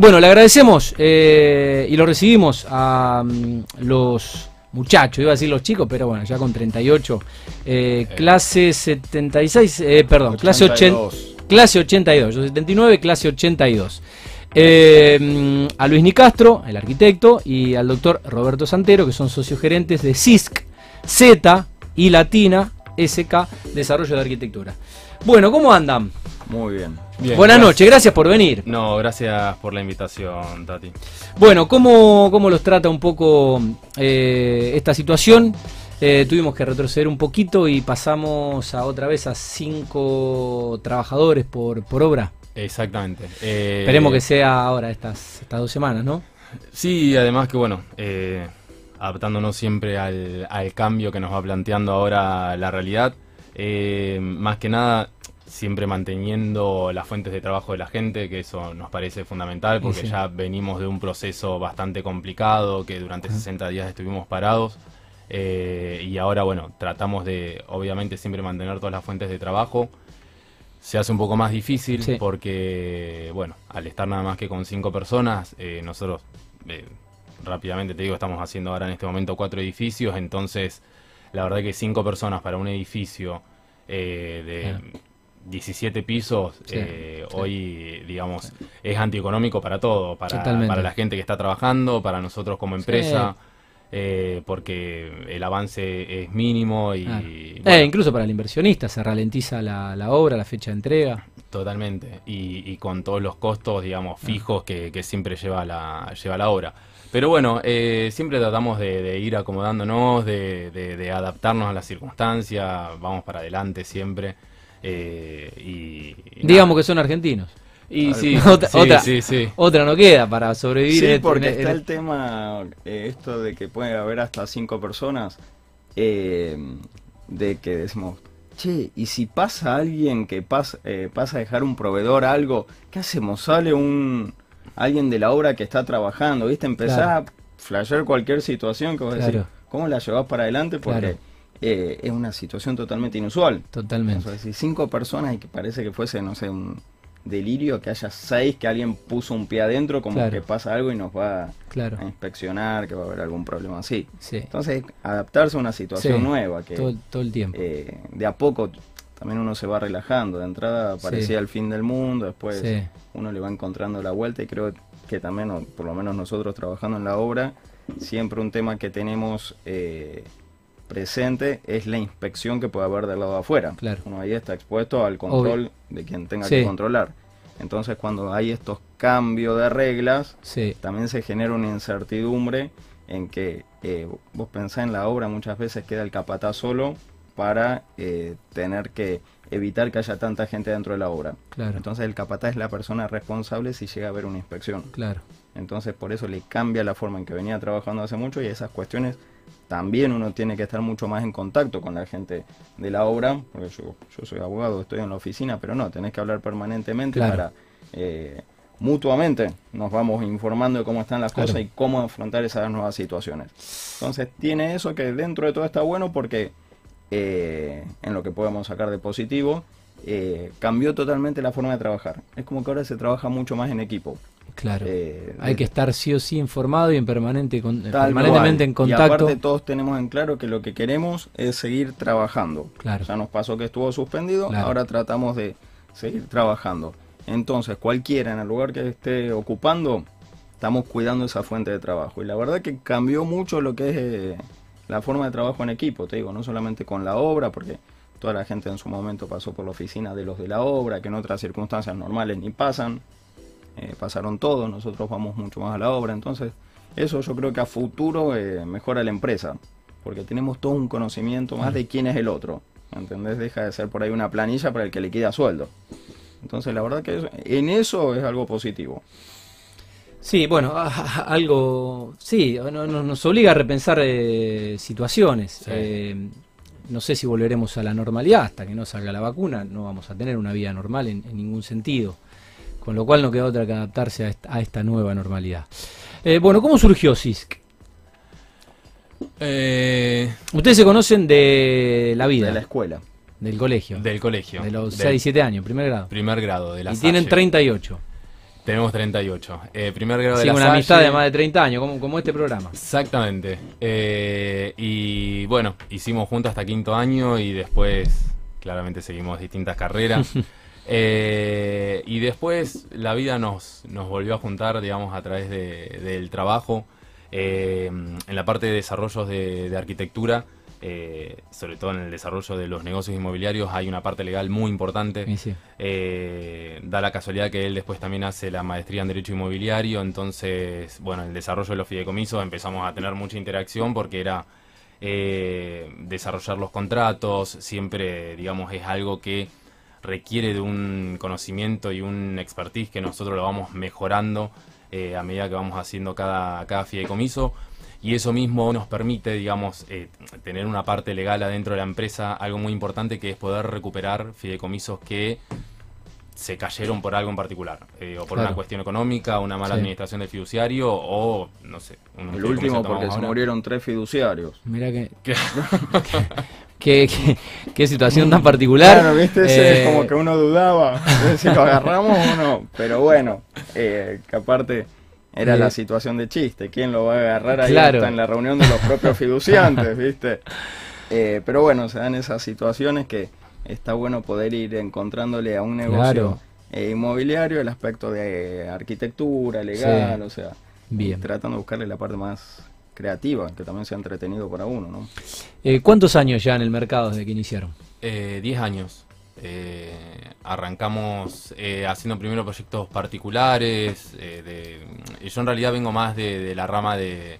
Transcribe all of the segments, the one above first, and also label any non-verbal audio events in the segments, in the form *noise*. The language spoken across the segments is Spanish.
Bueno, le agradecemos eh, y lo recibimos a mm, los muchachos, iba a decir los chicos, pero bueno, ya con 38, eh, clase 76, eh, perdón, clase 80, clase 82, yo 79, clase 82. Eh, mm, a Luis Nicastro, el arquitecto, y al doctor Roberto Santero, que son socios gerentes de CISC, Z y Latina, SK, Desarrollo de Arquitectura. Bueno, ¿cómo andan? Muy bien. Buenas gracias. noches, gracias por venir. No, gracias por la invitación, Tati. Bueno, ¿cómo, cómo los trata un poco eh, esta situación? Eh, tuvimos que retroceder un poquito y pasamos a otra vez a cinco trabajadores por, por obra. Exactamente. Eh, Esperemos que sea ahora estas, estas dos semanas, ¿no? Sí, además que bueno, eh, adaptándonos siempre al, al cambio que nos va planteando ahora la realidad, eh, más que nada siempre manteniendo las fuentes de trabajo de la gente, que eso nos parece fundamental, porque sí. ya venimos de un proceso bastante complicado, que durante 60 días estuvimos parados, eh, y ahora bueno, tratamos de obviamente siempre mantener todas las fuentes de trabajo. Se hace un poco más difícil Sí. porque, bueno, al estar nada más que con cinco personas, eh, nosotros eh, rápidamente te digo, estamos haciendo ahora en este momento cuatro edificios, entonces la verdad que cinco personas para un edificio de Claro. 17 pisos, Sí, eh, sí. hoy, digamos, es antieconómico para todo, para, para la gente que está trabajando, para nosotros como empresa, eh, porque el avance es mínimo y... Claro. bueno, Eh, incluso para el inversionista se ralentiza la, la obra, la fecha de entrega. Totalmente, y, y con todos los costos, digamos, fijos que, que siempre lleva la, lleva la obra. Pero bueno, eh, siempre tratamos de, de ir acomodándonos, de, de- de adaptarnos a las circunstancias, vamos para adelante siempre. Eh, y, y Digamos nada. que son argentinos. Y sí, *laughs* Otra- sí, otra- sí, sí. Otra no queda para sobrevivir. Sí, en- porque en- está en- el tema, eh, esto de que puede haber hasta cinco personas, eh, de que decimos, che, y si pasa alguien que pasa, eh, pasa a dejar un proveedor algo, ¿qué hacemos? Sale un alguien de la obra que está trabajando, ¿viste? Empezás Claro. a flashear cualquier situación que vos Claro. decís, ¿cómo la llevas para adelante? Porque Claro. Eh, es una situación totalmente inusual. Totalmente. O sea, si cinco personas y que parece que fuese, no sé, un delirio, que haya seis, que alguien puso un pie adentro, como Claro. que pasa algo y nos va Claro. a inspeccionar, que va a haber algún problema así. Sí. Entonces, adaptarse a una situación Sí, nueva, que Todo, todo el tiempo. eh, de a poco también uno se va relajando. De entrada parecía el fin del mundo, después Sí. uno le va encontrando la vuelta y creo que también, o por lo menos nosotros trabajando en la obra, siempre un tema que tenemos eh, presente es la inspección que puede haber del lado de afuera. Claro. Uno ahí está expuesto al control de quien tenga Sí. que controlar. Entonces cuando hay estos cambios de reglas, Sí. también se genera una incertidumbre en que eh, vos pensás en la obra, muchas veces queda el capataz solo para eh, tener que evitar que haya tanta gente dentro de la obra. Claro. Entonces el capataz es la persona responsable si llega a haber una inspección. Claro. Entonces por eso le cambia la forma en que venía trabajando hace mucho y esas cuestiones también uno tiene que estar mucho más en contacto con la gente de la obra, porque yo, yo soy abogado, estoy en la oficina, pero no, tenés que hablar permanentemente Claro. para eh, mutuamente nos vamos informando de cómo están las Claro. cosas y cómo afrontar esas nuevas situaciones. Entonces tiene eso que dentro de todo está bueno porque eh, en lo que podemos sacar de positivo, eh, cambió totalmente la forma de trabajar. Es como que ahora se trabaja mucho más en equipo. Claro. Eh, Hay que estar sí o sí informado y en permanente con- permanentemente cual. en contacto. Y aparte todos tenemos en claro que lo que queremos es seguir trabajando. Claro. Ya nos pasó que estuvo suspendido, Claro. ahora tratamos de seguir trabajando. Entonces, cualquiera en el lugar que esté ocupando, estamos cuidando esa fuente de trabajo. Y la verdad que cambió mucho lo que es eh, la forma de trabajo en equipo, te digo, no solamente con la obra, porque toda la gente en su momento pasó por la oficina de los de la obra, que en otras circunstancias normales ni pasan. Eh, pasaron todos, nosotros vamos mucho más a la obra, entonces eso yo creo que a futuro eh, mejora la empresa, porque tenemos todo un conocimiento más de quién es el otro, ¿entendés? Deja de ser por ahí una planilla para el que le queda sueldo. Entonces la verdad que eso- en eso es algo positivo. Sí, bueno, a- a- algo, sí, no- no- nos obliga a repensar eh, situaciones. Sí. Eh, no sé si volveremos a la normalidad hasta que no salga la vacuna, no vamos a tener una vida normal en, en ningún sentido. Con lo cual no queda otra que adaptarse a esta, a esta nueva normalidad. Eh, bueno, ¿cómo surgió CISC? Eh, Ustedes se conocen de la vida, De la escuela. del colegio, del colegio. de los del 6, 7 años, primer grado. primer grado, de la Y tienen Salle. 38. Tenemos 38. Eh, primer grado de Sí, la una Salle. amistad de más de 30 años, como, como este programa. Exactamente. Eh, y bueno, hicimos juntos hasta quinto año y después claramente seguimos distintas carreras. *laughs* Eh, y después la vida nos, nos volvió a juntar, digamos, a través de- del trabajo. Eh, en la parte de desarrollos de, de arquitectura, eh, sobre todo en el desarrollo de los negocios inmobiliarios, hay una parte legal muy importante. Sí, sí. Eh, da la casualidad que él después también hace la maestría en Derecho Inmobiliario, entonces, bueno, el desarrollo de los fideicomisos empezamos a tener mucha interacción porque era desarrollar los contratos, siempre, digamos, es algo que requiere de un conocimiento y un expertise que nosotros lo vamos mejorando eh, a medida que vamos haciendo cada, cada fideicomiso. Y eso mismo nos permite, digamos, eh, tener una parte legal adentro de la empresa, algo muy importante que es poder recuperar fideicomisos que se cayeron por algo en particular, eh, o por Claro. una cuestión económica, una mala Sí. administración del fiduciario, o no sé. un El último que porque se ahora. murieron tres fiduciarios. Mira que, *laughs* Que- *laughs* qué, *laughs* qué- qué situación tan *laughs* particular. Claro, viste, ese Eh, es como que uno dudaba *laughs* si lo agarramos o no. Pero bueno, eh, que aparte era Eh, la situación de chiste. ¿Quién lo va a agarrar ahí Claro. hasta en la reunión de los propios fiduciantes, viste? Eh, pero bueno, se dan esas situaciones que está bueno poder ir encontrándole a un negocio Claro. eh, inmobiliario el aspecto de arquitectura, legal, Sí. o sea, Bien. tratando de buscarle la parte más creativa, que también sea entretenido para uno, ¿no? Eh, ¿Cuántos años ya en el mercado desde que iniciaron? Eh, 10 años. Eh, arrancamos eh, haciendo primero proyectos particulares. eh, de, yo en realidad vengo más de, de la rama de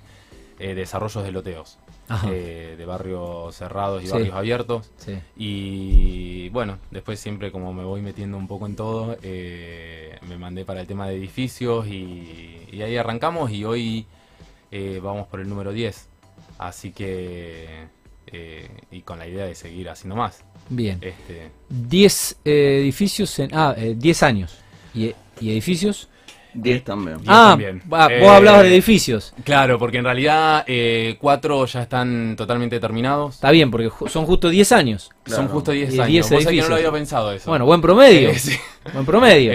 eh, desarrollos de loteos. Ajá. eh, de barrios cerrados y Sí. barrios abiertos. Sí. Y bueno, después siempre como me voy metiendo un poco en todo, eh, me mandé para el tema de edificios y, y ahí arrancamos y hoy eh, vamos por el número 10. Así que, eh, y con la idea de seguir haciendo más. Bien. Este, 10 eh, edificios en. Ah, eh, 10 años. ¿Y, y edificios? 10 también. Diez ah, también. va, Eh, vos hablabas de edificios. claro, porque en realidad eh, cuatro ya están totalmente terminados. Está bien, porque ju- son justo 10 años. Son Claro. justo 10 Y años. 10 Vos sabés que no edificios. lo había pensado eso. Bueno, buen promedio. Eh, *laughs* sí. Buen promedio.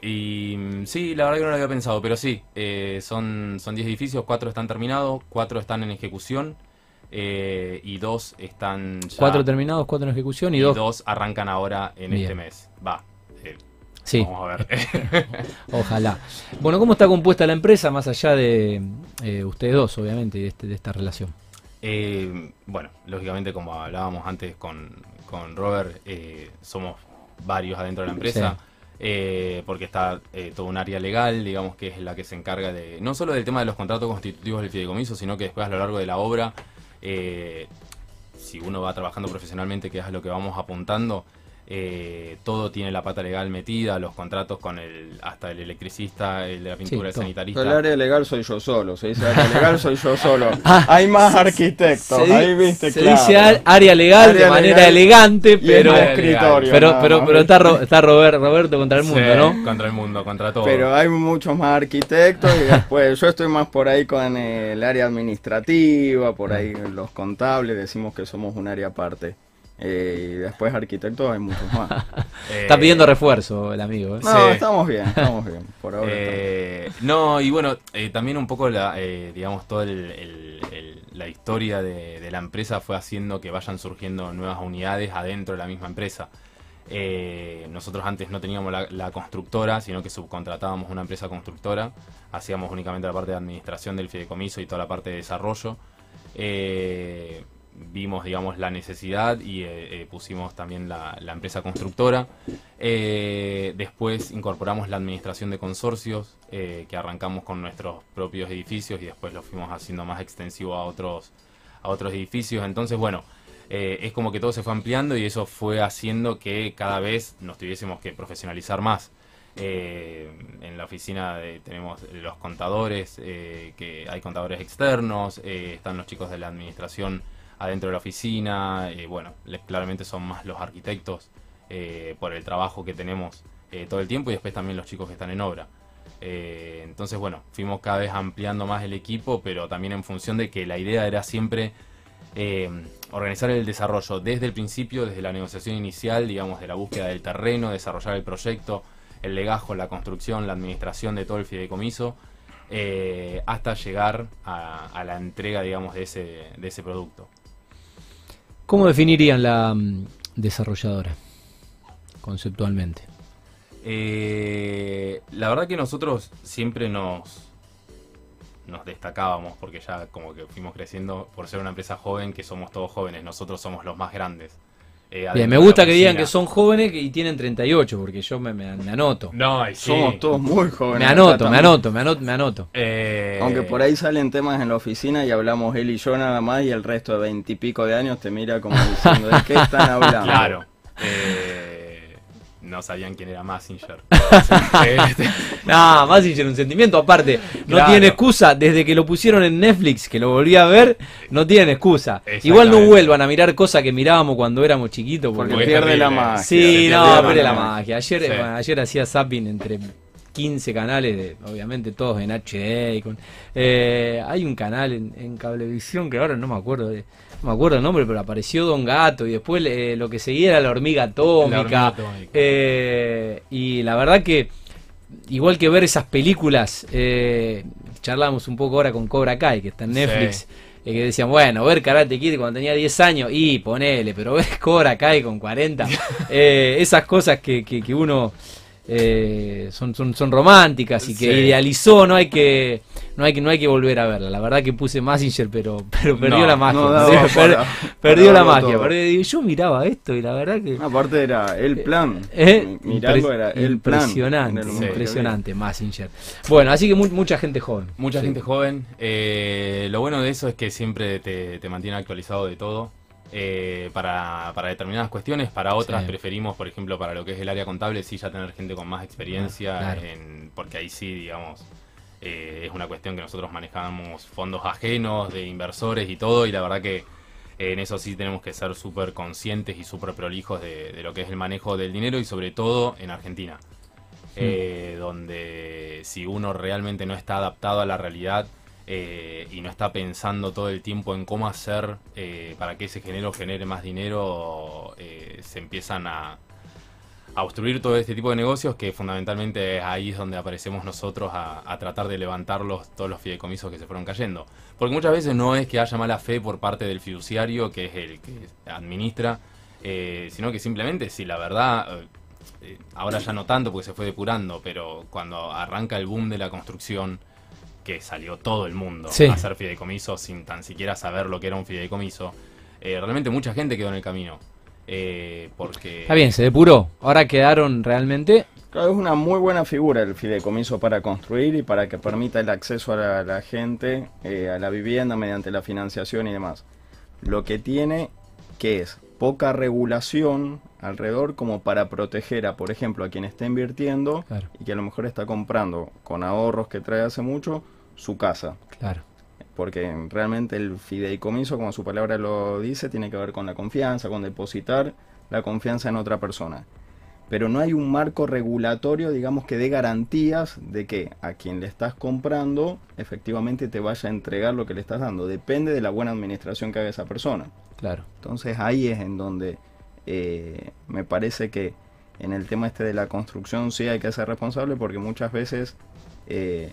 Y mm, sí, la verdad que no lo había pensado, pero sí, eh, son, son 10 edificios, 4 están terminados, 4 están en ejecución eh, y 2 están ya... cuatro terminados, cuatro en ejecución y, y dos. dos arrancan ahora en Bien. este mes. Va, eh, Sí, vamos a ver. *laughs* ojalá. Bueno, ¿cómo está compuesta la empresa más allá de eh, ustedes dos, obviamente, y de, este- de esta relación? Eh, bueno, lógicamente como hablábamos antes con, con Robert, eh, somos varios adentro de la empresa, eh, porque está eh, todo un área legal, digamos que es la que se encarga de, no solo del tema de los contratos constitutivos del fideicomiso, sino que después a lo largo de la obra, eh, si uno va trabajando profesionalmente, que es a lo que vamos apuntando, eh, todo tiene la pata legal metida, los contratos con el, hasta el electricista, el de la pintura, el todo. sanitarista. El área legal soy yo solo, se dice área legal soy yo solo. *laughs* Ah, Hay más arquitectos, Se ahí viste, se claro. dice área legal Área de manera legal elegante, pero, el escritorio. pero, nada pero, pero está, Ro- está Robert- Roberto contra el mundo, Sí, ¿no? Contra el mundo, contra todo. Pero hay muchos más arquitectos y después yo estoy más por ahí con el área administrativa, por ahí los contables, decimos que somos un área aparte. Eh, y después arquitectos hay muchos más. *laughs* Eh, Está pidiendo refuerzo el amigo. ¿eh? No, Sí. estamos bien, estamos bien. Por ahora estamos Eh, no, y bueno, eh, también un poco la, eh, digamos, toda el- el- el- la historia de, de la empresa fue haciendo que vayan surgiendo nuevas unidades adentro de la misma empresa. Eh, nosotros antes no teníamos la, la constructora, sino que subcontratábamos una empresa constructora. Hacíamos únicamente la parte de administración del fideicomiso y toda la parte de desarrollo. Eh, vimos, digamos, la necesidad y eh, eh, pusimos también la, empresa constructora. Eh, después incorporamos la administración de consorcios, que arrancamos con nuestros propios edificios y después lo fuimos haciendo más extensivo a otros, a otros edificios. Entonces, bueno, es como que todo se fue ampliando y eso fue haciendo que cada vez nos tuviésemos que profesionalizar más. En la oficina tenemos los contadores, que hay contadores externos, están los chicos de la administración adentro de la oficina, eh, bueno, claramente son más los arquitectos eh, por el trabajo que tenemos eh, todo el tiempo y después también los chicos que están en obra. Entonces, bueno, fuimos cada vez ampliando más el equipo, pero también en función de que la idea era siempre organizar el desarrollo desde el principio, desde la negociación inicial, digamos, de la búsqueda del terreno, desarrollar el proyecto, el legajo, la construcción, la administración de todo el fideicomiso, hasta llegar a, la entrega, digamos, de ese, de ese producto. ¿Cómo definirían la mm, desarrolladora conceptualmente? Eh, la verdad que nosotros siempre nos, nos destacábamos porque ya como que fuimos creciendo por ser una empresa joven, que somos todos jóvenes, nosotros somos los más grandes. Eh, Bien, me gusta que digan que son jóvenes y tienen 38, porque yo me, anoto. No, somos todos muy jóvenes. Me anoto, me anoto, me anoto, me anoto. Eh, Aunque por ahí salen temas en la oficina y hablamos él y yo nada más y el resto de veintipico de años te mira como diciendo, ¿de qué están *laughs* hablando? Claro. Eh, no sabían quién era Massinger. *laughs* no, Massinger, un sentimiento aparte. No tiene excusa. Desde que lo pusieron en Netflix, que lo volví a ver, no tienen excusa. Igual no vuelvan a mirar cosas que mirábamos cuando éramos chiquitos. Porque, pierde la magia. Sí, no, pierde la magia. Ayer, ayer hacía zapping entre 15 canales, de, obviamente todos en HD. Eh, hay un canal en, en, Cablevisión que ahora no me acuerdo de, no me acuerdo el nombre, pero apareció Don Gato y después eh, lo que seguía era la hormiga atómica. Eh, y la verdad que, igual que ver esas películas, charlamos un poco ahora con Cobra Kai, que está en Netflix. que decían, bueno, ver Karate Kid cuando tenía 10 años, y ponele, pero ver Cobra Kai con 40, *laughs* esas cosas que, que, que uno eh, son, son, son románticas y que idealizó, no hay que no hay que no hay que volver a verla. La verdad que puse Massinger, pero pero perdió la magia. perdió la magia. yo miraba esto y la verdad que aparte era el plan. ¿Eh? Mirarlo era el plan. Impresionante, impresionante Massinger. Bueno, así que mucha gente joven. Mucha gente joven. Eh, lo bueno de eso es que siempre te, te mantiene actualizado de todo. Eh, para, para, determinadas cuestiones, para otras preferimos, por ejemplo, para lo que es el área contable, sí ya tener gente con más experiencia, porque ahí sí, digamos, eh, es una cuestión que nosotros manejamos fondos ajenos de inversores y todo, y la verdad que en eso sí tenemos que ser súper conscientes y súper prolijos de, lo que es el manejo del dinero y sobre todo en Argentina, eh, donde si uno realmente no está adaptado a la realidad, eh, y no está pensando todo el tiempo en cómo hacer eh, para que ese género genere más dinero, eh, se empiezan a, a, obstruir todo este tipo de negocios que fundamentalmente ahí es donde aparecemos nosotros a, tratar de levantar todos los fideicomisos que se fueron cayendo. Porque muchas veces no es que haya mala fe por parte del fiduciario, que es el que administra, sino que simplemente si la verdad... ahora ya no tanto porque se fue depurando, pero cuando arranca el boom de la construcción, que salió todo el mundo a hacer fideicomiso sin tan siquiera saber lo que era un fideicomiso, eh, realmente mucha gente quedó en el camino. Eh, porque... Está bien, se depuró. Ahora quedaron realmente... Claro, es una muy buena figura el fideicomiso para construir y para que permita el acceso a la, gente eh, a la vivienda mediante la financiación y demás. Lo que tiene que es poca regulación alrededor como para proteger a, por ejemplo, a quien está invirtiendo y que a lo mejor está comprando con ahorros que trae hace mucho su casa. Claro. Porque realmente el fideicomiso, como su palabra lo dice, tiene que ver con la confianza, con depositar la confianza en otra persona. Pero no hay un marco regulatorio, digamos, que dé garantías de que a quien le estás comprando efectivamente te vaya a entregar lo que le estás dando. Depende de la buena administración que haga esa persona. Claro. Entonces ahí es en donde eh, me parece que en el tema este de la construcción sí hay que ser responsable porque muchas veces eh,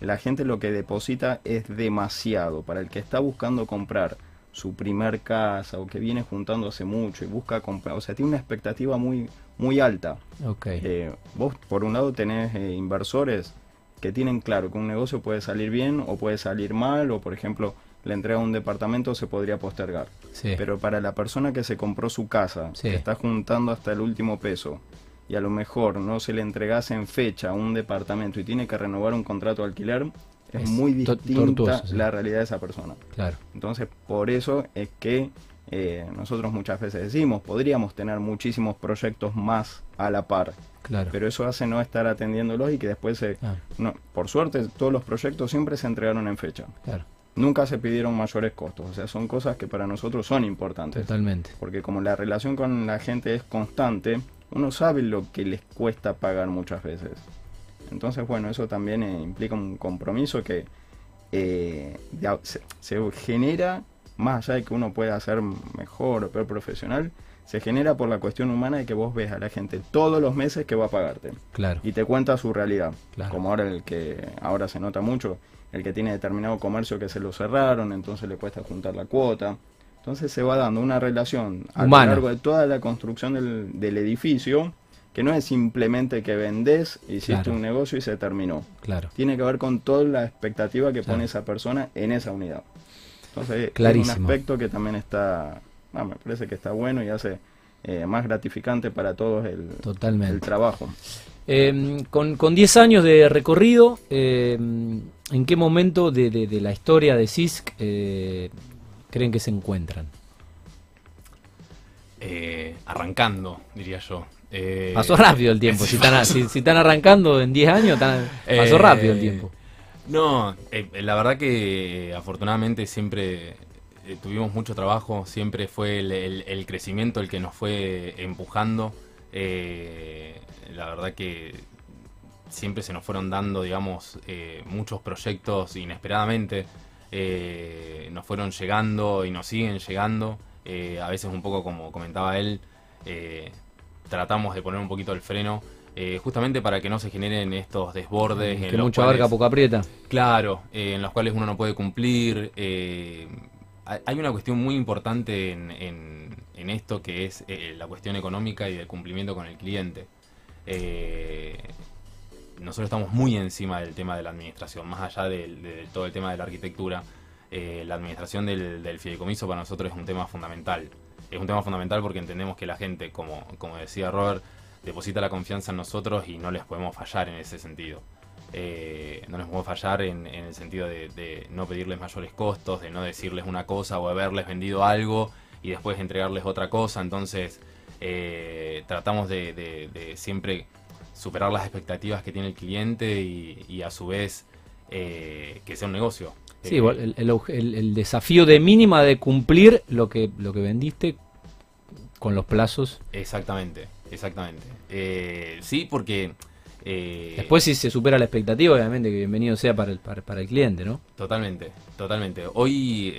la gente lo que deposita es demasiado. Para el que está buscando comprar su primer casa o que viene juntando hace mucho y busca comprar, o sea, tiene una expectativa muy, muy alta. Okay. Eh, vos por un lado tenés inversores que tienen claro que un negocio puede salir bien o puede salir mal o por ejemplo la entrega de un departamento se podría postergar. Pero para la persona que se compró su casa, que está juntando hasta el último peso, y a lo mejor no se le entregase en fecha un departamento y tiene que renovar un contrato de alquiler, es, muy distinta la realidad de esa persona. Claro. Entonces, por eso es que eh, nosotros muchas veces decimos, podríamos tener muchísimos proyectos más a la par. Claro. Pero eso hace no estar atendiéndolos y que después, se, ah. no, por suerte, todos los proyectos siempre se entregaron en fecha. Claro nunca se pidieron mayores costos. O sea, son cosas que para nosotros son importantes. Totalmente. Porque como la relación con la gente es constante, uno sabe lo que les cuesta pagar muchas veces. Entonces, bueno, eso también eh, implica un compromiso que eh, se, genera, más allá de que uno pueda ser mejor o peor profesional, se genera por la cuestión humana de que vos ves a la gente todos los meses que va a pagarte. Claro. Y te cuenta su realidad. Claro. Como ahora el que ahora se nota mucho, el que tiene determinado comercio que se lo cerraron, entonces le cuesta juntar la cuota. Entonces se va dando una relación a Humana. lo largo de toda la construcción del, del edificio, que no es simplemente que vendés, hiciste Claro. un negocio y se terminó. Claro. Tiene que ver con toda la expectativa que Claro. pone esa persona en esa unidad. Entonces es Clarísimo. un aspecto que también está, ah, me parece que está bueno y hace eh, más gratificante para todos el, Totalmente. el trabajo. Eh, con, con 10 años de recorrido, eh, ¿en qué momento de, de- de la historia de CISC eh, creen que se encuentran? Eh, arrancando, diría yo. Eh, Pasó rápido el tiempo. Si están, a- si, si están arrancando en 10 años, pasó rápido el tiempo. No, la verdad que afortunadamente siempre tuvimos mucho trabajo, siempre fue el, el- el crecimiento el que nos fue empujando. Eh, la verdad que siempre se nos fueron dando, digamos, eh, muchos proyectos inesperadamente. Eh, nos fueron llegando y nos siguen llegando. Eh, a veces un poco como comentaba él, tratamos de poner un poquito el freno. justamente para que no se generen estos desbordes. en Que los mucho cuales- abarca, poco aprieta. Claro, en los cuales uno no puede cumplir. hay una cuestión muy importante en, en- en esto que es la cuestión económica y del cumplimiento con el cliente. Eh, nosotros estamos muy encima del tema de la administración, más allá de, todo el tema de la arquitectura. eh, la administración del, fideicomiso para nosotros es un tema fundamental. Es un tema fundamental porque entendemos que la gente, como, como decía Robert, deposita la confianza en nosotros y no les podemos fallar en ese sentido. Eh, no les podemos fallar en, en el sentido de, de no pedirles mayores costos, de no decirles una cosa o haberles vendido algo y después entregarles otra cosa. Entonces, eh, tratamos de, de- de siempre superar las expectativas que tiene el cliente y, y a su vez eh, que sea un negocio. Sí, Eh, el, desafío de mínima de cumplir lo que, lo que vendiste con los plazos. Exactamente, exactamente. Eh, sí, porque... eh, Después si se supera la expectativa, obviamente que bienvenido sea para el, para, para el cliente, ¿no? Totalmente, totalmente. Hoy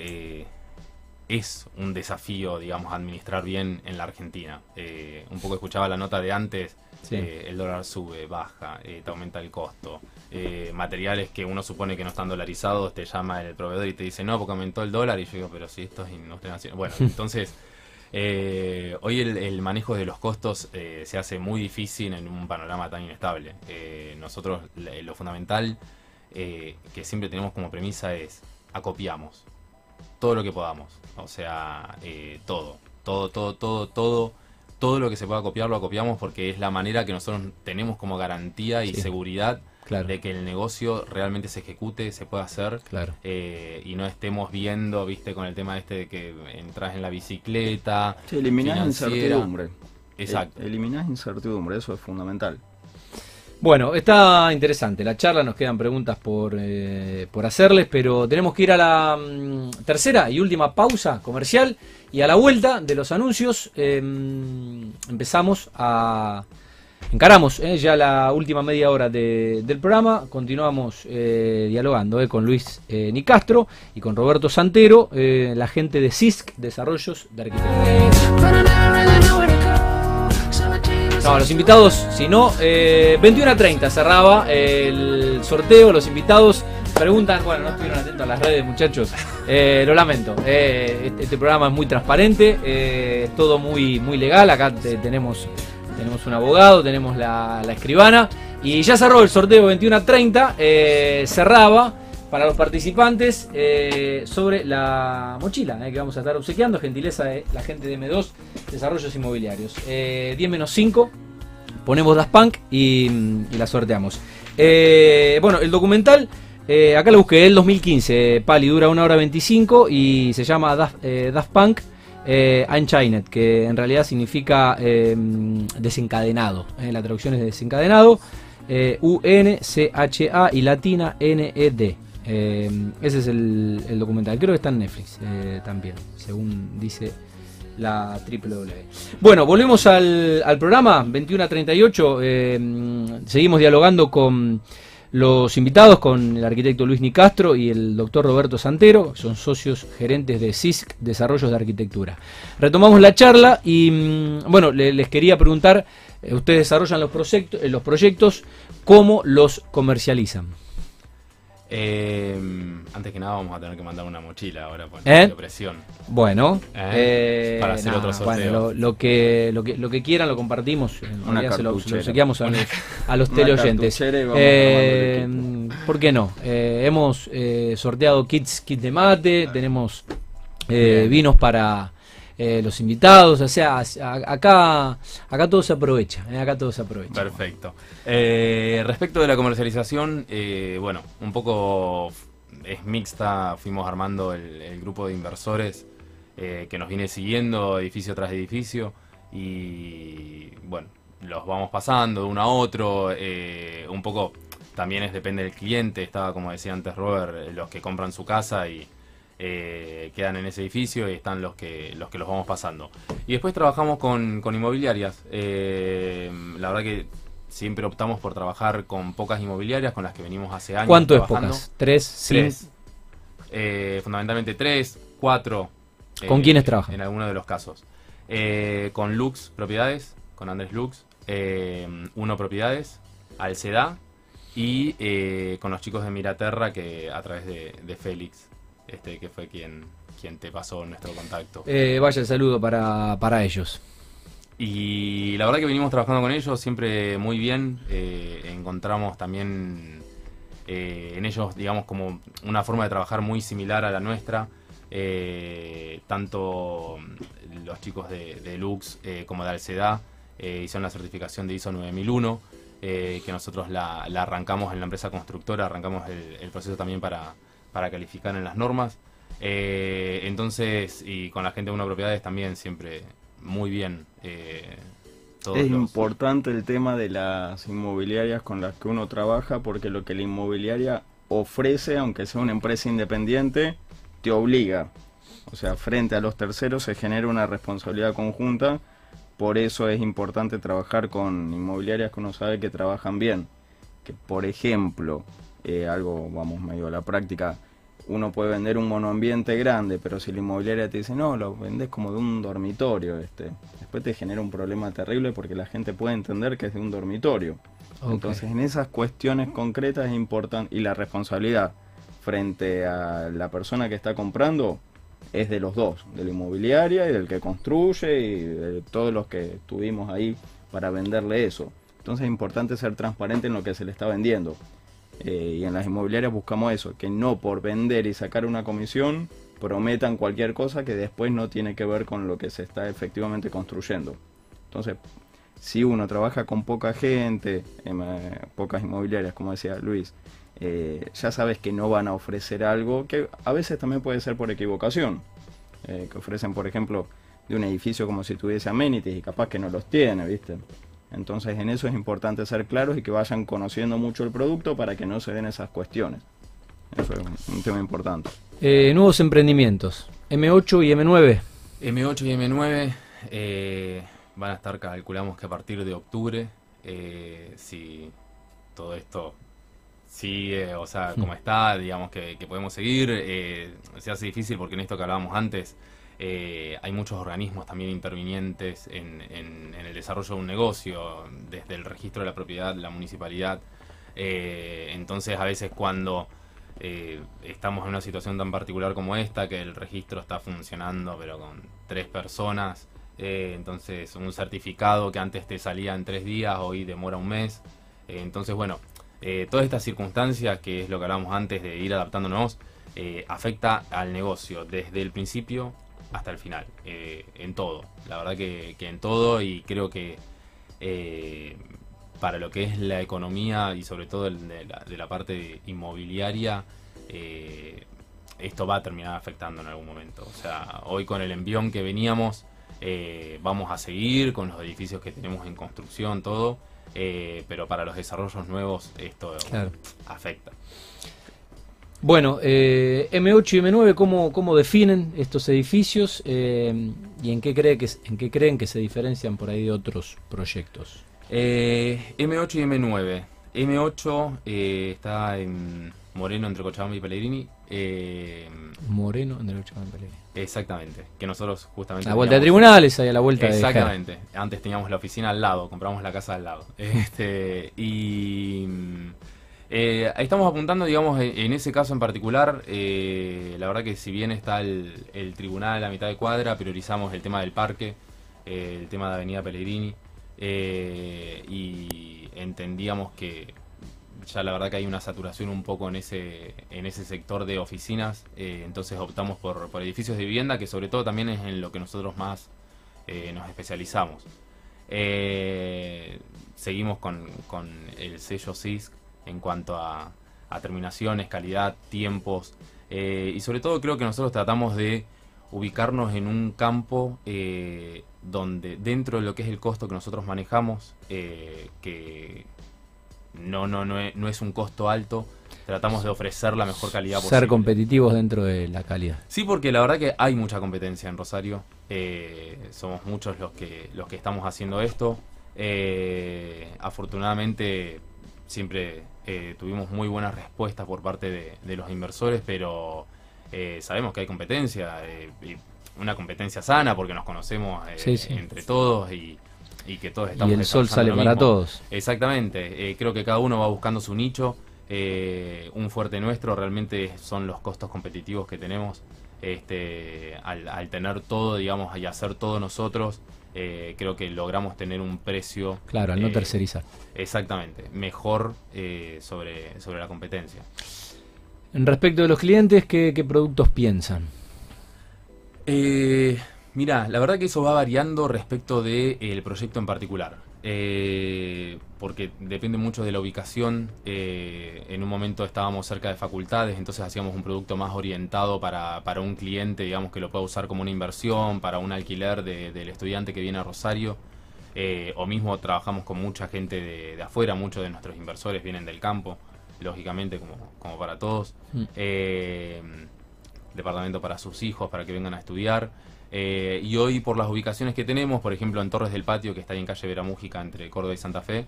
es un desafío, digamos, administrar bien en la Argentina. Eh, un poco escuchaba la nota de antes, Sí. eh, el dólar sube, baja, eh, te aumenta el costo. Materiales que uno supone que no están dolarizados, te llama el proveedor y te dice, no, porque aumentó el dólar. Y yo digo, pero si esto es industria nacional. Bueno, *laughs* entonces... Hoy el, el manejo de los costos se hace muy difícil en un panorama tan inestable. Nosotros lo fundamental que siempre tenemos como premisa es acopiamos todo lo que podamos. O sea, eh, todo, todo, todo, todo, todo, todo lo que se pueda copiar lo acopiamos porque es la manera que nosotros tenemos como garantía y Sí. seguridad Claro. de que el negocio realmente se ejecute, se pueda hacer Claro. eh, y no estemos viendo, viste, con el tema este de que entras en la bicicleta. Sí, eliminás financiera. incertidumbre. Exacto. Eh, eliminás incertidumbre, eso es fundamental. Bueno, está interesante. La charla, nos quedan preguntas por, eh, por hacerles, pero tenemos que ir a la mm, tercera y última pausa comercial. Y a la vuelta de los anuncios eh, empezamos a... Encaramos eh, ya la última media hora de- del programa, continuamos eh, dialogando con Luis Nicastro y con Roberto Santero, la gente de CISC, Desarrollos de Arquitectura. Los invitados, si no, eh, 21 a 30 cerraba el sorteo. Los invitados preguntan, bueno, no estuvieron atentos a las redes, muchachos. Eh, lo lamento. eh, este, este programa es muy transparente, eh, es todo muy, muy legal. Acá te- tenemos, tenemos un abogado, tenemos la, escribana. Y ya cerró el sorteo 21 a 30. eh, cerraba para los participantes eh, sobre la mochila eh, que vamos a estar obsequiando. Gentileza de la gente de M2 Desarrollos Inmobiliarios. Eh, 10 menos 5. Ponemos Das Punk y, la sorteamos. Eh, bueno, el documental, acá lo busqué, el 2015. eh, Pali dura 1 hora 25 y se llama Das, Daft Punk Unchained, que en realidad significa desencadenado. la traducción es desencadenado. eh, U-N-C-H-A y latina N-E-D. Eh, ese es el, documental. Creo que está en Netflix eh, también, según dice la www. Bueno, volvemos al, programa 21 a 38. eh, seguimos dialogando con los invitados con el arquitecto Luis Nicastro y el doctor Roberto Santero, son socios gerentes de CISC Desarrollos de Arquitectura. Retomamos la charla y mm, bueno, les quería preguntar, eh, ustedes desarrollan los los proyectos, ¿cómo los comercializan? Eh, antes que nada vamos a tener que mandar una mochila ahora por ¿Eh? presión. Bueno, ¿Eh? para hacer otro sorteo. lo, que, lo, que, lo que quieran lo compartimos. se lo, obsequiamos a, los teleoyentes. ¿Por qué no? hemos sorteado kits, kits de mate, tenemos vinos para eh, los invitados, o sea, acá, acá todo se aprovecha, eh, acá todo se aprovecha. Perfecto. Eh, respecto de la comercialización, bueno, un poco es mixta, fuimos armando el, grupo de inversores que nos viene siguiendo edificio tras edificio y bueno, los vamos pasando de uno a otro, un poco también es depende del cliente, estaba como decía antes Robert, los que compran su casa y eh, quedan en ese edificio y están los que los que los vamos pasando. Y después trabajamos con, inmobiliarias. Eh, la verdad que siempre optamos por trabajar con pocas inmobiliarias con las que venimos hace años. ¿Cuánto es pocas? ¿Tres? Tres. Eh, fundamentalmente tres, cuatro. ¿Con quiénes trabajan? En algunos de los casos. con Lux Propiedades, con Andrés Lux. Uno Propiedades, Alceda y con los chicos de Miraterra que a través de, de Félix este, que fue quien, quien te pasó nuestro contacto. Eh, vaya el saludo para, ellos. Y la verdad que venimos trabajando con ellos siempre muy bien. Eh, encontramos también eh, en ellos, digamos, como una forma de trabajar muy similar a la nuestra. tanto los chicos de, Lux como de Alceda hicieron la certificación de ISO 9001, que nosotros la, arrancamos en la empresa constructora, arrancamos el proceso también para, para calificar en las normas. Eh, entonces, y con la gente de una propiedades también siempre muy bien. Eh, es importante el tema de las inmobiliarias con las que uno trabaja porque lo que la inmobiliaria ofrece, aunque sea una empresa independiente, te obliga. O sea, frente a los terceros se genera una responsabilidad conjunta. Por eso es importante trabajar con inmobiliarias que uno sabe que trabajan bien. Que, por ejemplo, eh, algo, vamos, medio a la práctica, uno puede vender un monoambiente grande, pero si la inmobiliaria te dice, no, lo vendes como de un dormitorio, este, después te genera un problema terrible porque la gente puede entender que es de un dormitorio. Entonces, en esas cuestiones concretas es importante, y la responsabilidad frente a la persona que está comprando es de los dos, de la inmobiliaria y del que construye y de todos los que estuvimos ahí para venderle eso. Entonces es importante ser transparente en lo que se le está vendiendo. Eh, y en las inmobiliarias buscamos eso, que no por vender y sacar una comisión prometan cualquier cosa que después no tiene que ver con lo que se está efectivamente construyendo. Entonces, si uno trabaja con poca gente, eh, pocas inmobiliarias, como decía Luis, eh, ya sabes que no van a ofrecer algo que a veces también puede ser por equivocación. que ofrecen, por ejemplo, de un edificio como si tuviese amenities y capaz que no los tiene, ¿viste? Entonces en eso es importante ser claros y que vayan conociendo mucho el producto para que no se den esas cuestiones. Eso es un tema importante. Eh, nuevos emprendimientos, M8 y M9. M8 y M9 eh, van a estar, calculamos que a partir de octubre, eh, si todo esto sigue, o sea, como hmm. está, digamos que, que podemos seguir. se hace difícil porque en esto que hablábamos antes, eh, hay muchos organismos también intervinientes en, el desarrollo de un negocio, desde el registro de la propiedad, la municipalidad. Eh, entonces, a veces cuando eh, estamos en una situación tan particular como esta, que el registro está funcionando, pero con tres personas, entonces un certificado que antes te salía en tres días, hoy demora un mes. entonces, bueno, todas estas circunstancias, que es lo que hablábamos antes de ir adaptándonos, afecta al negocio desde el principio hasta el final, eh, en todo. La verdad que, en todo y creo que eh, para lo que es la economía y sobre todo de, la, parte inmobiliaria, eh, esto va a terminar afectando en algún momento. O sea, hoy con el envión que veníamos, vamos a seguir con los edificios que tenemos en construcción, todo, pero para los desarrollos nuevos esto afecta. Bueno, eh, M8 y M9, ¿cómo, cómo definen estos edificios eh, y en qué, cree que, en qué creen que se diferencian por ahí de otros proyectos? Eh, M8 y M9. M8 eh, está en Moreno entre Cochabamba y Pellegrini. Eh, Moreno entre Cochabamba y Pellegrini. Exactamente, que nosotros justamente... La vuelta de tribunales, ahí a la vuelta Exactamente, antes teníamos la oficina al lado, compramos la casa al lado. *laughs* Este, y eh, estamos apuntando, digamos, en ese caso en particular, eh, la verdad que si bien está el, tribunal a mitad de cuadra, priorizamos el tema del parque, eh, el tema de Avenida Pellegrini, y entendíamos que ya la verdad que hay una saturación un poco en ese, en ese sector de oficinas, entonces optamos por, edificios de vivienda, que sobre todo también es en lo que nosotros más nos especializamos. Seguimos con, el sello CISC en cuanto a, terminaciones, calidad, tiempos, y sobre todo creo que nosotros tratamos de ubicarnos en un campo donde dentro de lo que es el costo que nosotros manejamos, que no, no, no, es, no es un costo alto. Tratamos de ofrecer la mejor calidad posible. Ser competitivos dentro de la calidad. Sí, porque la verdad que hay mucha competencia en Rosario. Eh, somos muchos los que, los que estamos haciendo esto. Eh, afortunadamente siempre eh, tuvimos muy buenas respuestas por parte de, los inversores, pero sabemos que hay competencia, una competencia sana porque nos conocemos entre todos y, y que todos estamos y el sol sale para todos. Exactamente eh, creo que cada uno va buscando su nicho eh, un fuerte nuestro realmente son los costos competitivos que tenemos este al, tener todo digamos y hacer todo nosotros eh, creo que logramos tener un precio claro al no tercerizar. exactamente mejor sobre sobre la competencia. En respecto de los clientes qué, qué productos piensan eh, Mira, la verdad que eso va variando respecto del el proyecto en particular. Eh, porque depende mucho de la ubicación. Eh, en un momento estábamos cerca de facultades, entonces hacíamos un producto más orientado para, para un cliente, digamos, que lo pueda usar como una inversión, para un alquiler del estudiante que viene a Rosario. Eh, o mismo trabajamos con mucha gente de, afuera, muchos de nuestros inversores vienen del campo, lógicamente, como, como para todos. Mm. departamento para sus hijos, para que vengan a estudiar. Eh, y hoy por las ubicaciones que tenemos, por ejemplo en Torres del Patio, que está ahí en calle Veramújica entre Córdoba y Santa Fe,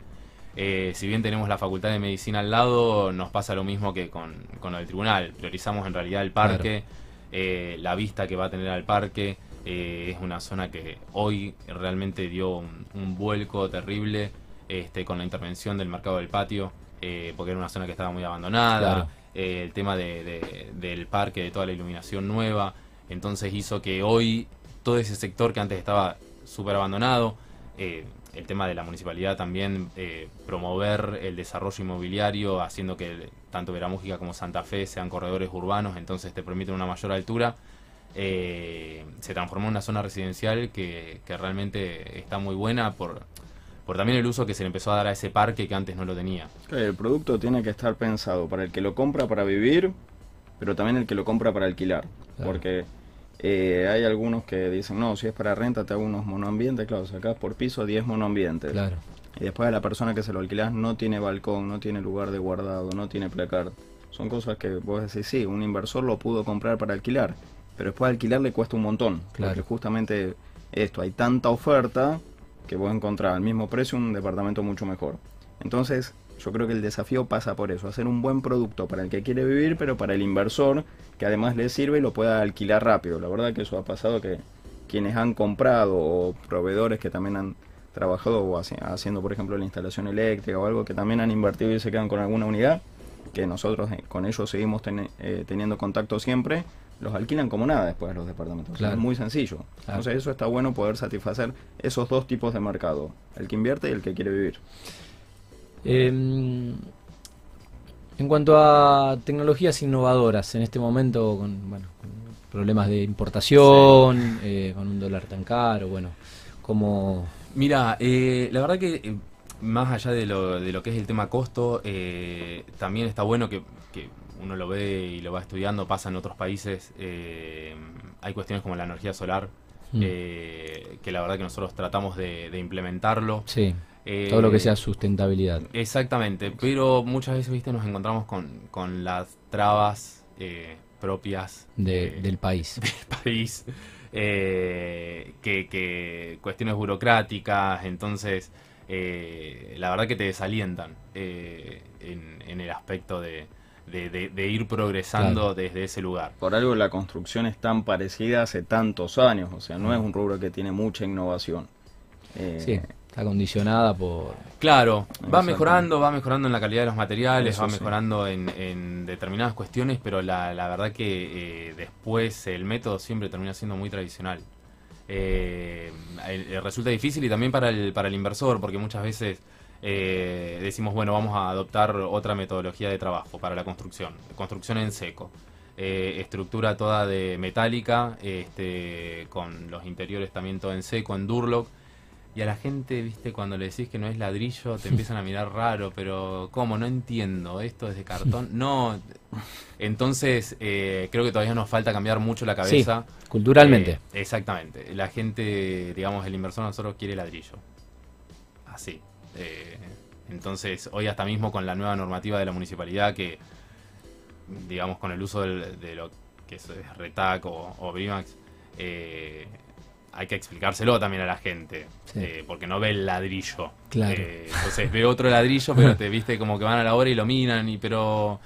eh, si bien tenemos la Facultad de Medicina al lado, nos pasa lo mismo que con, con el tribunal. Priorizamos en realidad el parque, eh, la vista que va a tener al parque. es una zona que hoy realmente dio un, vuelco terrible este, con la intervención del mercado del patio, porque era una zona que estaba muy abandonada. el tema del parque, de toda la iluminación nueva. Entonces hizo que hoy todo ese sector que antes estaba súper abandonado, eh, el tema de la municipalidad también, eh, promover el desarrollo inmobiliario, haciendo que tanto Veramújica como Santa Fe sean corredores urbanos, entonces te permiten una mayor altura. Eh, se transformó en una zona residencial que, realmente está muy buena por, por también el uso que se le empezó a dar a ese parque que antes no lo tenía. El producto tiene que estar pensado para el que lo compra para vivir, pero también el que lo compra para alquilar. Porque eh, hay algunos que dicen, no, si es para renta te hago unos monoambientes, claro, sacás por piso 10 monoambientes. Claro. Y después a la persona que se lo alquilás no tiene balcón, no tiene lugar de guardado, no tiene placard. Son cosas que vos decís, sí, un inversor lo pudo comprar para alquilar, pero después alquilar le cuesta un montón. Claro. Porque justamente esto, hay tanta oferta que vos encontrar al mismo precio un departamento mucho mejor. Entonces, yo creo que el desafío pasa por eso, hacer un buen producto para el que quiere vivir, pero para el inversor que además le sirve y lo pueda alquilar rápido. La verdad que eso ha pasado que quienes han comprado o proveedores que también han trabajado o haciendo, por ejemplo, la instalación eléctrica o algo que también han invertido y se quedan con alguna unidad, que nosotros eh, con ellos seguimos eh, teniendo contacto siempre, los alquilan como nada después de los departamentos. es muy sencillo. Entonces eso está bueno poder satisfacer esos dos tipos de mercado, el que invierte y el que quiere vivir. Em, en cuanto a tecnologías innovadoras, en este momento con, problemas de importación, eh, con un dólar tan caro, bueno, como... Mira, eh, la verdad que eh, más allá de lo, de lo que es el tema costo, también está bueno que, uno lo ve y lo va estudiando, pasa en otros países, hay cuestiones como la energía solar, mm. que la verdad que nosotros tratamos de, de implementarlo. Sí. Todo lo que sea sustentabilidad. Exactamente, pero muchas veces viste nos encontramos con, las trabas eh, propias del país. *laughs* Del país. Eh, que, cuestiones burocráticas, entonces eh, la verdad que te desalientan eh, en, el aspecto de, ir progresando desde ese lugar. Por algo la construcción es tan parecida hace tantos años, o sea, no es un rubro que tiene mucha innovación. Eh, sí, está condicionada por... Claro, va mejorando, va mejorando en la calidad de los materiales, va mejorando en, determinadas cuestiones, pero la, verdad que después el método siempre termina siendo muy tradicional. Eh, resulta difícil y también para el, para el inversor, porque muchas veces eh, decimos, bueno, vamos a adoptar otra metodología de trabajo para la construcción, construcción en seco. Eh, estructura toda de metálica, este, con los interiores también todo en seco, en Durlock y a la gente, viste, cuando le decís que no es ladrillo, te empiezan a *laughs* mirar raro, pero ¿cómo? No entiendo, ¿esto es de cartón? *laughs* No. Entonces, eh, creo que todavía nos falta cambiar mucho la cabeza. culturalmente. Eh, exactamente. La gente, digamos, el inversor nosotros quiere ladrillo. Así. Eh, entonces, hoy hasta mismo con la nueva normativa de la municipalidad que, digamos, con el uso de lo que es Retac o, o Brimax, eh, hay que explicárselo también a la gente, eh, porque no ve el ladrillo. Claro. Eh, entonces ve otro ladrillo, pero *laughs* te viste como que van a la hora y lo miran, y pero...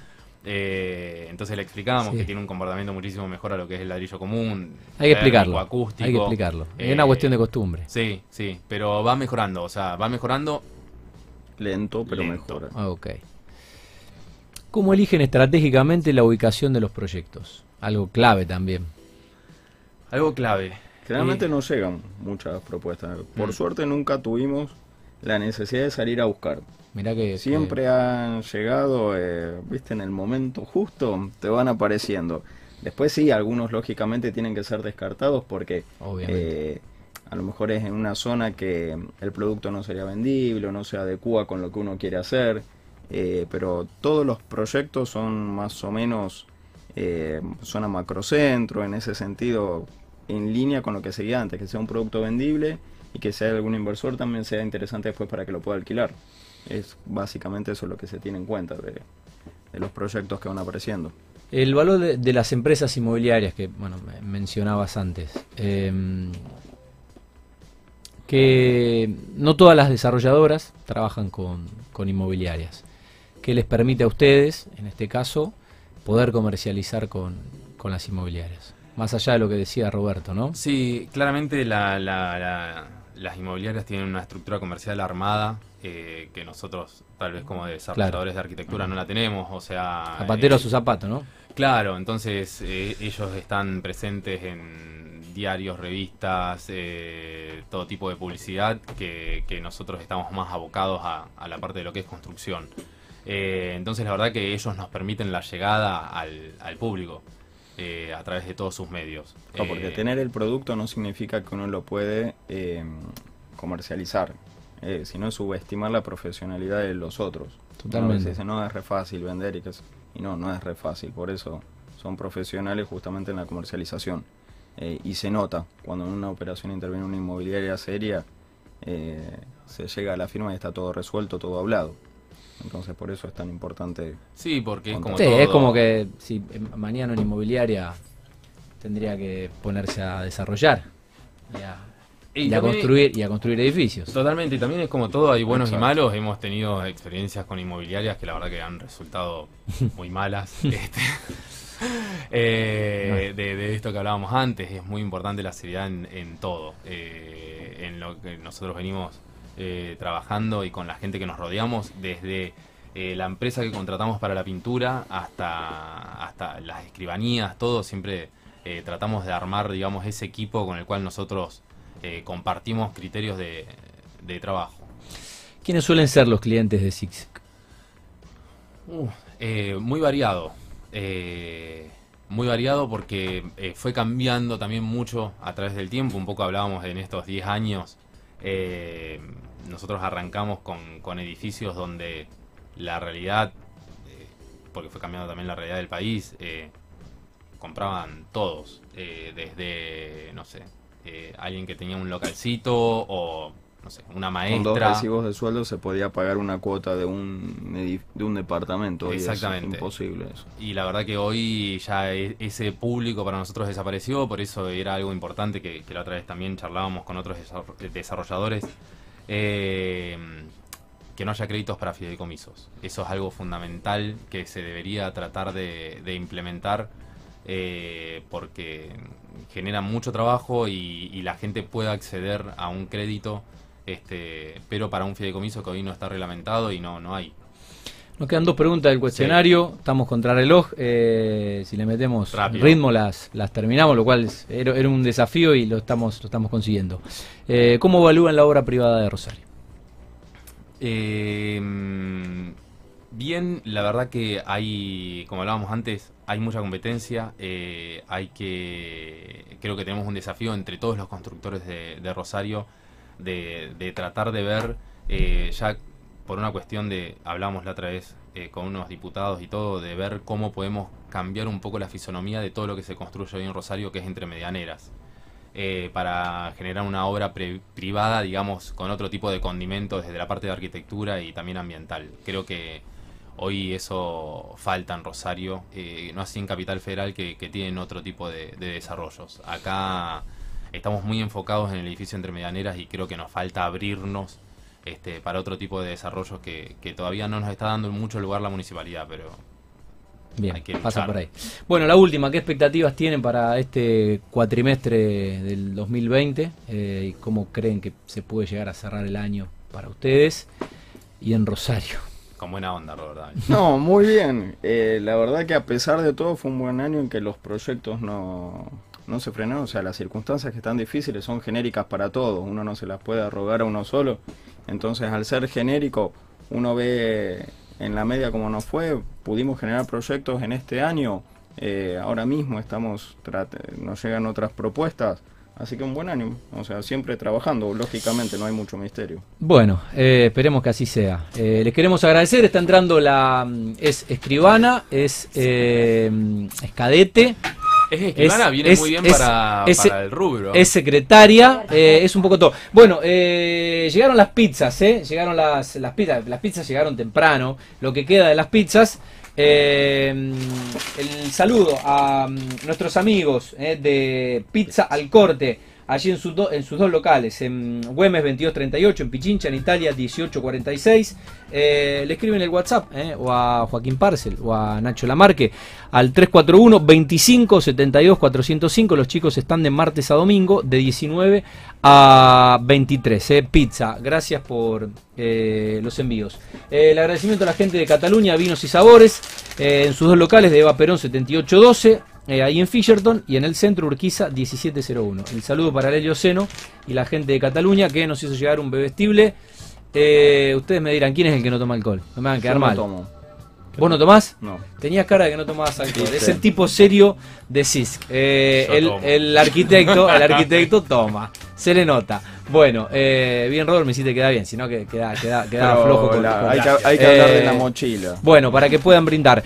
Eh, entonces le explicábamos que tiene un comportamiento muchísimo mejor a lo que es el ladrillo común. Hay que explicarlo. Acústico, hay que explicarlo. es una cuestión de costumbre. Sí, sí, pero va mejorando, o sea, va mejorando. Lento, pero mejora. Ah, ok. ¿Cómo eligen estratégicamente la ubicación de los proyectos? Algo clave también. Algo clave. Generalmente no llegan muchas propuestas. Por mm. suerte nunca tuvimos la necesidad de salir a buscar. Mira que siempre han llegado, eh, viste, en el momento justo te van apareciendo. Después sí, algunos lógicamente tienen que ser descartados porque eh, a lo mejor es en una zona que el producto no sería vendible o no se adecua con lo que uno quiere hacer. Eh, pero todos los proyectos son más o menos zona macrocentro, en ese sentido en línea con lo que seguía antes, que sea un producto vendible y que sea algún inversor también sea interesante después para que lo pueda alquilar. Es básicamente eso lo que se tiene en cuenta de, los proyectos que van apareciendo. El valor de, las empresas inmobiliarias que bueno mencionabas antes, em, que no todas las desarrolladoras trabajan con, con inmobiliarias, que les permite a ustedes, en este caso, poder comercializar con, con las inmobiliarias más allá de lo que decía Roberto, ¿no? Sí, claramente las inmobiliarias tienen una estructura comercial armada eh, que nosotros, tal vez como desarrolladores de arquitectura, no la tenemos, o sea... Zapatero a su zapato, ¿no? Claro, entonces eh, ellos están presentes en diarios, revistas, eh, todo tipo de publicidad, que, nosotros estamos más abocados a, la parte de lo que es construcción. entonces la verdad que ellos nos permiten la llegada al público. Eh, a través de todos sus medios. porque eh, tener el producto no significa que uno lo puede eh, comercializar, sino subestimar la profesionalidad de los otros. Totalmente. Dice, no es re fácil vender y que y no, no es re fácil, por eso son profesionales justamente en la comercialización. y se nota cuando en una operación interviene una inmobiliaria seria, se llega a la firma y está todo resuelto, todo hablado. Entonces por eso es tan importante. Sí, porque es como... Sí, es como que si mañana una inmobiliaria tendría que ponerse a desarrollar y a, construir y a construir edificios. Totalmente, y también es como todo, hay buenos y malos. Hemos tenido experiencias con inmobiliarias que la verdad que han resultado muy malas. *laughs* este, *laughs* eh, de, esto que hablábamos antes, es muy importante la seriedad en, todo. Eh, en lo que nosotros venimos eh, trabajando y con la gente que nos rodeamos, desde eh, la empresa que contratamos para la pintura hasta, hasta las escribanías, todo, siempre eh, tratamos de armar, digamos, ese equipo con el cual nosotros compartimos criterios de, trabajo. ¿Quiénes suelen ser los clientes de Six? Uh, muy variado. muy variado porque fue cambiando también mucho a través del tiempo. Un poco hablábamos en estos 10 años eh, nosotros arrancamos con, edificios donde la realidad, eh, porque fue cambiando también la realidad del país, eh, compraban todos, desde, no sé, alguien que tenía un localcito o no sé, una maestra. Con dos recibos de sueldo se podía pagar una cuota de un, de un departamento. Exactamente. Y es imposible eso. Y la verdad que hoy ya e, ese público para nosotros desapareció, por eso era algo importante que, que la otra vez también charlábamos con otros desarrolladores eh, que no haya créditos para fideicomisos. Eso es algo fundamental que se debería tratar de, implementar eh, porque genera mucho trabajo y, la gente puede acceder a un crédito, este, pero para un fideicomiso que hoy no está reglamentado y no, no hay. Nos quedan dos preguntas del cuestionario. Estamos contra reloj. Eh, si le metemos ritmo, las, las terminamos, lo cual era, un desafío y lo estamos, lo estamos consiguiendo. Eh, ¿Cómo evalúan la obra privada de Rosario? Eh, bien, la verdad que hay, como hablábamos antes, hay mucha competencia. hay que, creo que tenemos un desafío entre todos los constructores de, Rosario de, tratar de ver ya por una cuestión de, hablamos la otra vez eh, con unos diputados y todo, de ver cómo podemos cambiar un poco la fisonomía de todo lo que se construye hoy en Rosario, que es entre medianeras, eh, para generar una obra privada, digamos, con otro tipo de condimentos desde la parte de arquitectura y también ambiental. Creo que hoy eso falta en Rosario, eh, no así en Capital Federal, que, tienen otro tipo de, de desarrollos. Acá estamos muy enfocados en el edificio entre medianeras y creo que nos falta abrirnos este, para otro tipo de desarrollos que, todavía no nos está dando mucho lugar la municipalidad, pero Bien, hay que pasa por ahí. Bueno, la última, ¿qué expectativas tienen para este cuatrimestre del 2020? Eh, ¿Y cómo creen que se puede llegar a cerrar el año para ustedes y en Rosario? Con buena onda, Robert. No, muy bien. Eh, la verdad que a pesar de todo fue un buen año en que los proyectos no, no se frenaron. O sea, las circunstancias que están difíciles son genéricas para todos. Uno no se las puede arrogar a uno solo. Entonces, al ser genérico, uno ve en la media como nos fue, pudimos generar proyectos en este año, eh, ahora mismo estamos nos llegan otras propuestas, así que un buen año, o sea, siempre trabajando, lógicamente no hay mucho misterio. Bueno, eh, esperemos que así sea. Eh, les queremos agradecer, está entrando la, mm, es escribana, es, es cadete. Es escribana, viene muy bien para, el rubro. Es secretaria, eh, es un poco todo. Bueno, eh, llegaron las pizzas, ¿eh? Llegaron las, las pizzas, las pizzas llegaron temprano. Lo que queda de las pizzas. Eh, el saludo a mm, nuestros amigos de Pizza al Corte allí en, sus en sus dos locales, en Güemes 2238, en Pichincha, en Italia 1846. Eh, le escriben el WhatsApp eh, o a Joaquín Parcel o a Nacho Lamarque al 341 25 72 405. Los chicos están de martes a domingo de 19 a 23. Eh, pizza, gracias por los envíos. el agradecimiento a la gente de Cataluña, Vinos y Sabores, en sus dos locales de Eva Perón 7812. Eh, ahí en Fisherton y en el centro Urquiza 1701. El saludo para Lelio Seno y la gente de Cataluña que nos hizo llegar un bebestible. Eh, ustedes me dirán, ¿quién es el que no toma alcohol? No me van a quedar mal. Tomo. ¿Vos no tomás? No. Tenías cara de que no tomabas alcohol. Es el tipo serio de CISC. Eh, el, arquitecto, el arquitecto *laughs* toma. Se le nota. Bueno, bien Robert, me hiciste quedar bien, sino que queda, queda, flojo. hay, que, hablar de la mochila. Bueno, para que puedan brindar.